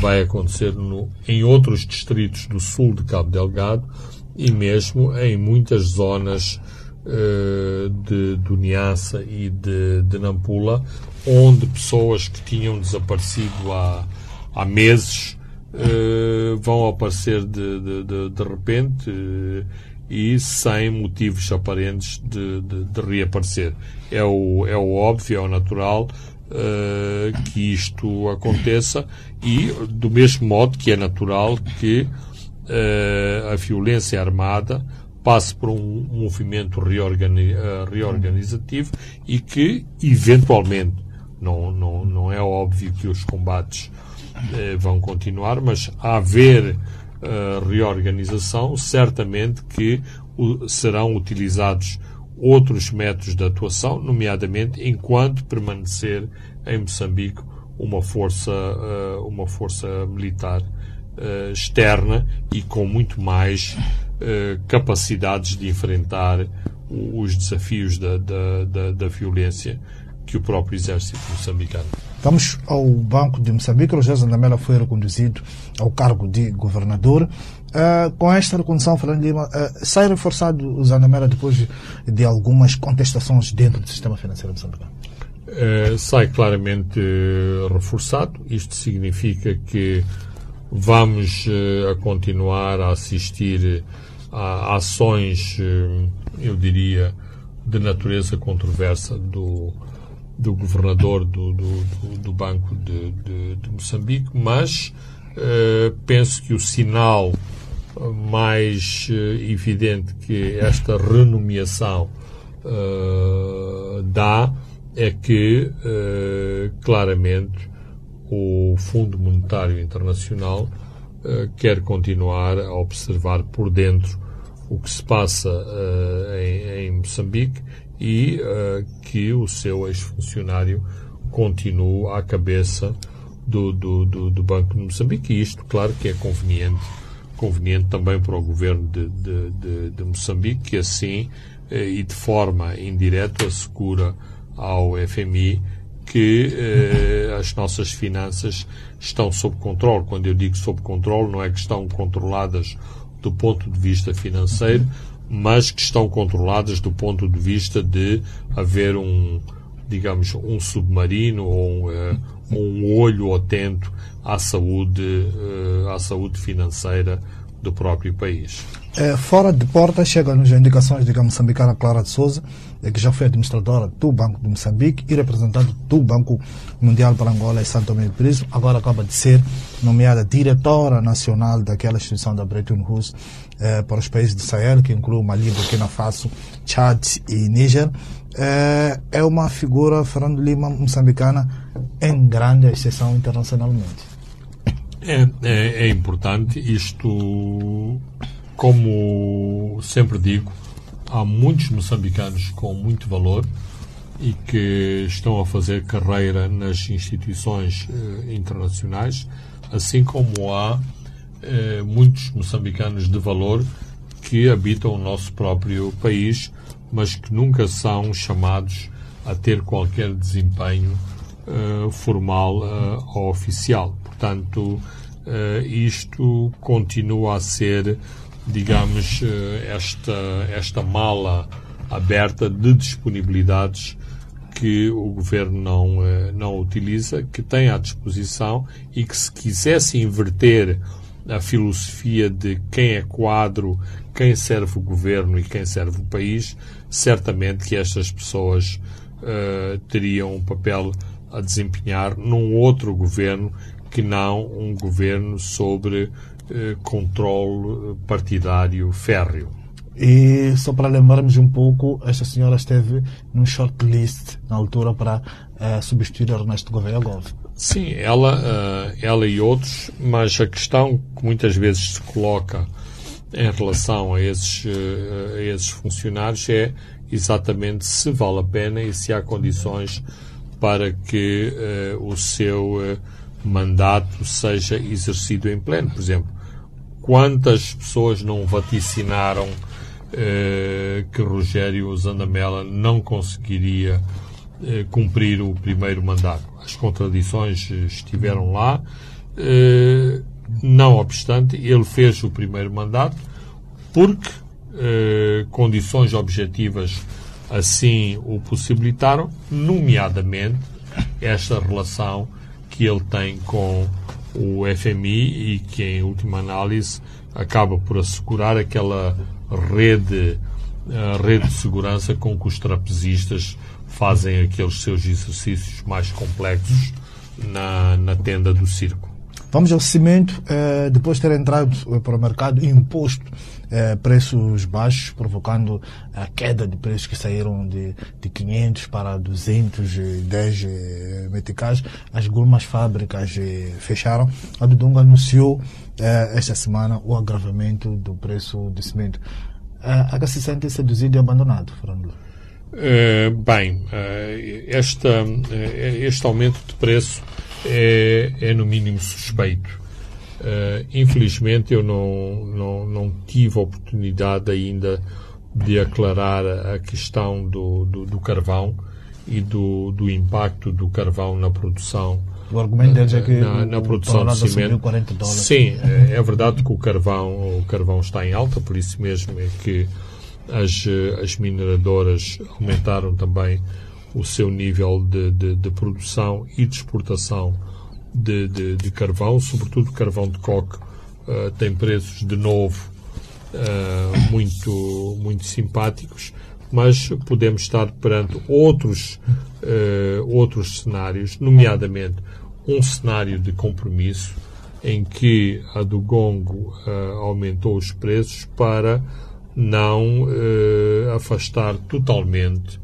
vai acontecer no, em outros distritos do sul de Cabo Delgado e mesmo em muitas zonas eh, de, do Niassa e de, de Nampula, onde pessoas que tinham desaparecido há, há meses uh, vão aparecer de, de, de, de repente uh, e sem motivos aparentes de, de, de, reaparecer. É o, é o óbvio, é o natural uh, que isto aconteça e, do mesmo modo que é natural que a violência armada passe por um movimento reorgani reorganizativo e que, eventualmente, não, não, não é óbvio que os combates vão continuar, mas a haver uh, reorganização, certamente que serão utilizados outros métodos de atuação, nomeadamente enquanto permanecer em Moçambique uma força, uma força militar externa e com muito mais eh, capacidades de enfrentar os desafios da, da, da, da violência que o próprio exército moçambicano.
Vamos ao Banco de Moçambique. O José Zandamela foi reconduzido ao cargo de governador. Uh, com esta recondução, Fernando Lima, uh, sai reforçado o Zandamela depois de, de, algumas contestações dentro do sistema financeiro moçambicano?
Uh, sai claramente reforçado. Isto significa que vamos a continuar a assistir a ações, eu diria, de natureza controversa do, do governador do, do, do Banco de, de, de, Moçambique, mas uh, penso que o sinal mais uh, evidente que esta renomeação uh, dá é que, claramente, o Fundo Monetário Internacional quer continuar a observar por dentro o que se passa em, em Moçambique e uh, que o seu ex-funcionário continue à cabeça do, do, do, do, Banco de Moçambique. E isto, claro, que é conveniente, conveniente também para o governo de, de, de, de Moçambique, que assim uh, e de forma indireta assegura ao FMI que uh, as nossas finanças estão sob controle. Quando eu digo sob controle, não é que estão controladas do ponto de vista financeiro, mas que estão controladas do ponto de vista de haver um, digamos, um submarino ou um, uh, um olho atento à saúde, uh, à saúde financeira do próprio país.
É, fora de porta, chegam-nos indicações a moçambicana Clara de Souza, que já foi administradora do Banco de Moçambique e representante do Banco Mundial para Angola e Santo Tomé e Príncipe, agora acaba de ser nomeada diretora nacional daquela instituição da Bretton Woods eh, para os países do Sahel, que inclui Mali, Burkina Faso, Chad e Níger. Eh, é uma figura, Fernando Lima, moçambicana, em grande exceção internacionalmente.
É, é, é importante. Isto, como sempre digo, há muitos moçambicanos com muito valor e que estão a fazer carreira nas instituições eh, internacionais, assim como há eh, muitos moçambicanos de valor que habitam o nosso próprio país, mas que nunca são chamados a ter qualquer desempenho eh, formal eh, ou oficial. Portanto, eh, isto continua a ser, digamos, eh, esta, esta mala aberta de disponibilidades que o governo não, não utiliza, que tem à disposição e que se quisesse inverter a filosofia de quem é quadro, quem serve o governo e quem serve o país, certamente que estas pessoas uh, teriam um papel a desempenhar num outro governo que não um governo sobre controle partidário férreo.
E só para lembrarmos um pouco, esta senhora esteve num shortlist na altura para uh, substituir Ernesto Gouveia Gomes.
Sim, ela, uh, ela e outros, mas a questão que muitas vezes se coloca em relação a esses, uh, a esses funcionários é exatamente se vale a pena e se há condições para que o seu mandato seja exercido em pleno. Por exemplo, quantas pessoas não vaticinaram que Rogério Zandamela não conseguiria cumprir o primeiro mandato? as contradições estiveram lá. Eh, não obstante, ele fez o primeiro mandato porque eh, condições objetivas assim o possibilitaram, nomeadamente esta relação que ele tem com o FMI e que, em última análise, acaba por assegurar aquela rede, rede de segurança com que os trapezistas fazem aqueles seus exercícios mais complexos na, na tenda do circo.
Vamos ao cimento. Eh, depois de ter entrado para o mercado imposto eh, preços baixos, provocando a queda de preços que saíram de, de 500 para 210 meticais, algumas fábricas fecharam. A Dudunga anunciou esta semana o agravamento do preço do cimento. A que se sente seduzido e abandonado, Fernando?
Uh, bem, uh, esta, este aumento de preço é, é no mínimo suspeito. Infelizmente, eu não, não, não tive a oportunidade ainda de aclarar a questão do, do, do carvão e do, do impacto do carvão na produção
o argumento deles é que
na, na produção de cimento.
40 dólares.
Sim, é, é verdade que o carvão, o carvão está em alta, por isso mesmo é que as, as mineradoras aumentaram também o seu nível de, de, de produção e de exportação de, de, de carvão, sobretudo carvão de coque, uh, tem preços de novo uh, muito, muito simpáticos, mas podemos estar perante outros, uh, outros cenários, nomeadamente um cenário de compromisso em que a do Gongo aumentou os preços para não afastar totalmente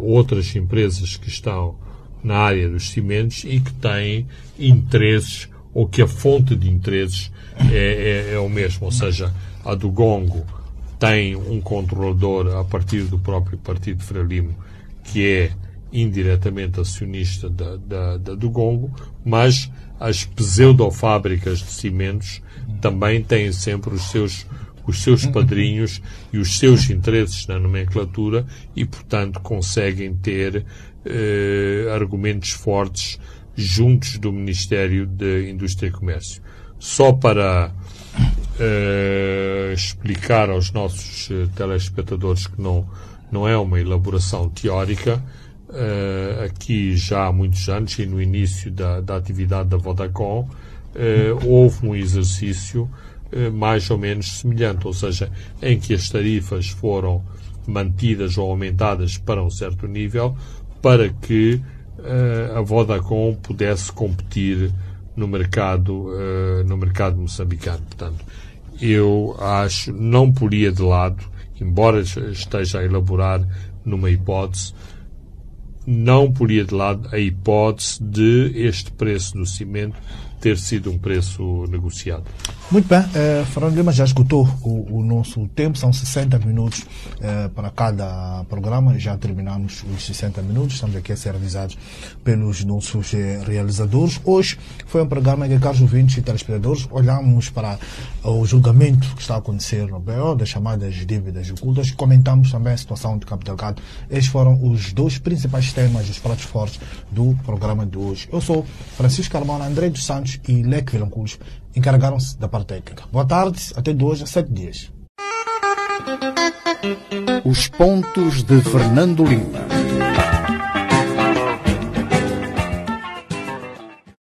outras empresas que estão na área dos cimentos e que têm interesses ou que a fonte de interesses é, é, é o mesmo, ou seja, a do Gongo tem um controlador a partir do próprio Partido Frelimo que é indiretamente acionista da, da, da do Gongo, mas as pseudofábricas de cimentos também têm sempre os seus os seus padrinhos e os seus interesses na nomenclatura e, portanto, conseguem ter eh, argumentos fortes juntos do Ministério da Indústria e Comércio. Só para eh, explicar aos nossos eh, telespectadores que não, não é uma elaboração teórica, eh, aqui já há muitos anos e no início da, da atividade da Vodacom, eh, houve um exercício mais ou menos semelhante, ou seja, em que as tarifas foram mantidas ou aumentadas para um certo nível, para que uh, a Vodacom pudesse competir no mercado, uh, no mercado moçambicano. Portanto, eu acho, não poria de lado, embora esteja a elaborar numa hipótese, não poria de lado a hipótese de este preço do cimento ter sido um preço negociado.
Muito bem, eh, Fernando Lima já escutou o, o, nosso tempo, são 60 minutos eh, para cada programa, já terminamos os 60 minutos, estamos aqui a ser avisados pelos nossos eh, realizadores. Hoje foi um programa em que, caros ouvintes e telespectadores, olhamos para o julgamento que está a acontecer no BO, das chamadas dívidas ocultas, comentamos também a situação de Campo Delgado. Estes foram os dois principais temas, os pratos fortes do programa de hoje. Eu sou Francisco Carmona, André dos Santos, e Leque Vilanculos encarregaram-se da parte técnica. Boa tarde, até de hoje a sete dias.
Os pontos de Fernando Lima.